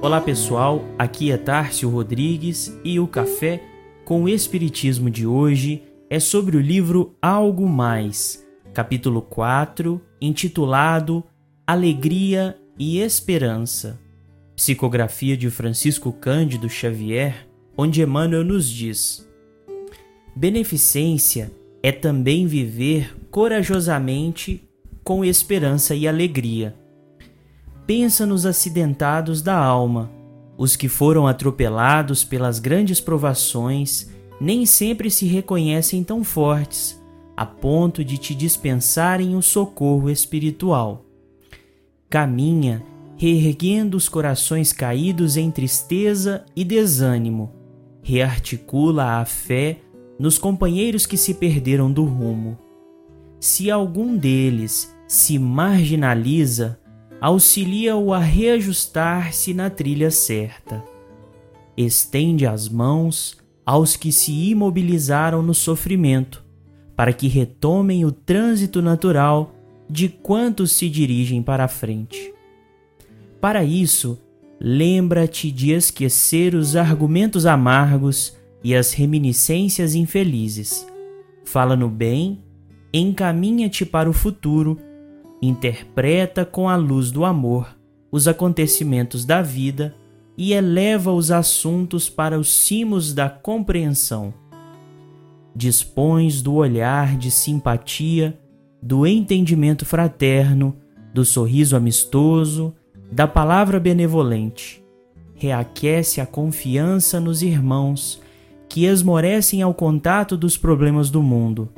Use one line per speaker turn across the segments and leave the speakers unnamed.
Olá pessoal, aqui é Tárcio Rodrigues e o Café com o Espiritismo de hoje é sobre o livro Algo Mais, capítulo 4, intitulado Alegria e Esperança. Psicografia de Francisco Cândido Xavier, onde Emmanuel nos diz: Beneficência é também viver corajosamente com esperança e alegria pensa nos acidentados da alma, os que foram atropelados pelas grandes provações nem sempre se reconhecem tão fortes, a ponto de te dispensarem o socorro espiritual. Caminha, reerguendo os corações caídos em tristeza e desânimo, rearticula a fé nos companheiros que se perderam do rumo. Se algum deles se marginaliza, auxilia-o a reajustar-se na trilha certa. Estende as mãos aos que se imobilizaram no sofrimento, para que retomem o trânsito natural de quantos se dirigem para a frente. Para isso, lembra-te de esquecer os argumentos amargos e as reminiscências infelizes. Fala no bem, encaminha-te para o futuro interpreta com a luz do amor os acontecimentos da vida e eleva os assuntos para os cimos da compreensão. Dispões do olhar de simpatia, do entendimento fraterno, do sorriso amistoso, da palavra benevolente. Reaquece a confiança nos irmãos que esmorecem ao contato dos problemas do mundo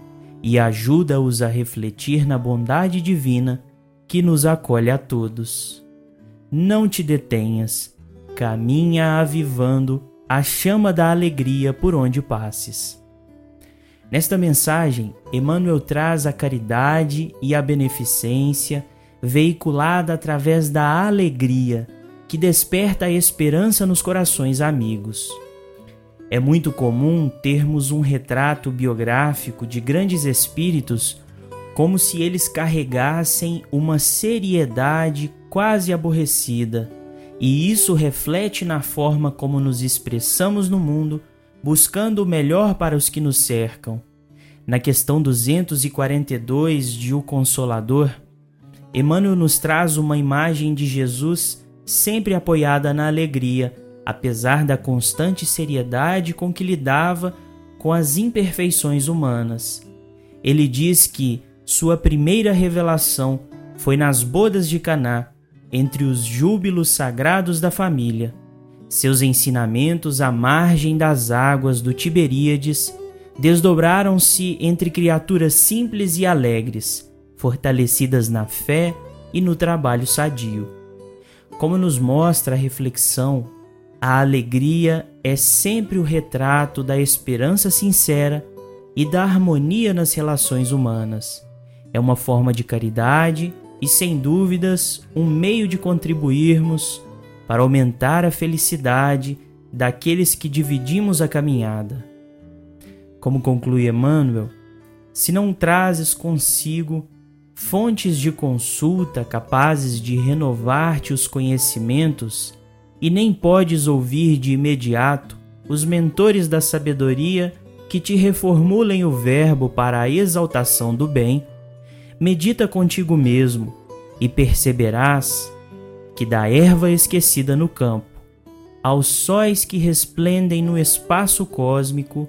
e ajuda-os a refletir na bondade divina que nos acolhe a todos. Não te detenhas, caminha avivando a chama da alegria por onde passes. Nesta mensagem, Emmanuel traz a caridade e a beneficência veiculada através da alegria que desperta a esperança nos corações amigos. É muito comum termos um retrato biográfico de grandes espíritos como se eles carregassem uma seriedade quase aborrecida, e isso reflete na forma como nos expressamos no mundo, buscando o melhor para os que nos cercam. Na questão 242 de O Consolador, Emmanuel nos traz uma imagem de Jesus sempre apoiada na alegria apesar da constante seriedade com que lidava com as imperfeições humanas. Ele diz que sua primeira revelação foi nas bodas de Caná, entre os júbilos sagrados da família. Seus ensinamentos à margem das águas do Tiberíades desdobraram-se entre criaturas simples e alegres, fortalecidas na fé e no trabalho sadio. Como nos mostra a reflexão a alegria é sempre o retrato da esperança sincera e da harmonia nas relações humanas. É uma forma de caridade e, sem dúvidas, um meio de contribuirmos para aumentar a felicidade daqueles que dividimos a caminhada. Como conclui Emmanuel, se não trazes consigo fontes de consulta capazes de renovar-te os conhecimentos, e nem podes ouvir de imediato os mentores da sabedoria que te reformulem o verbo para a exaltação do bem, medita contigo mesmo e perceberás que da erva esquecida no campo, aos sóis que resplendem no espaço cósmico,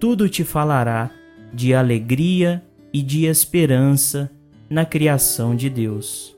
tudo te falará de alegria e de esperança na criação de Deus.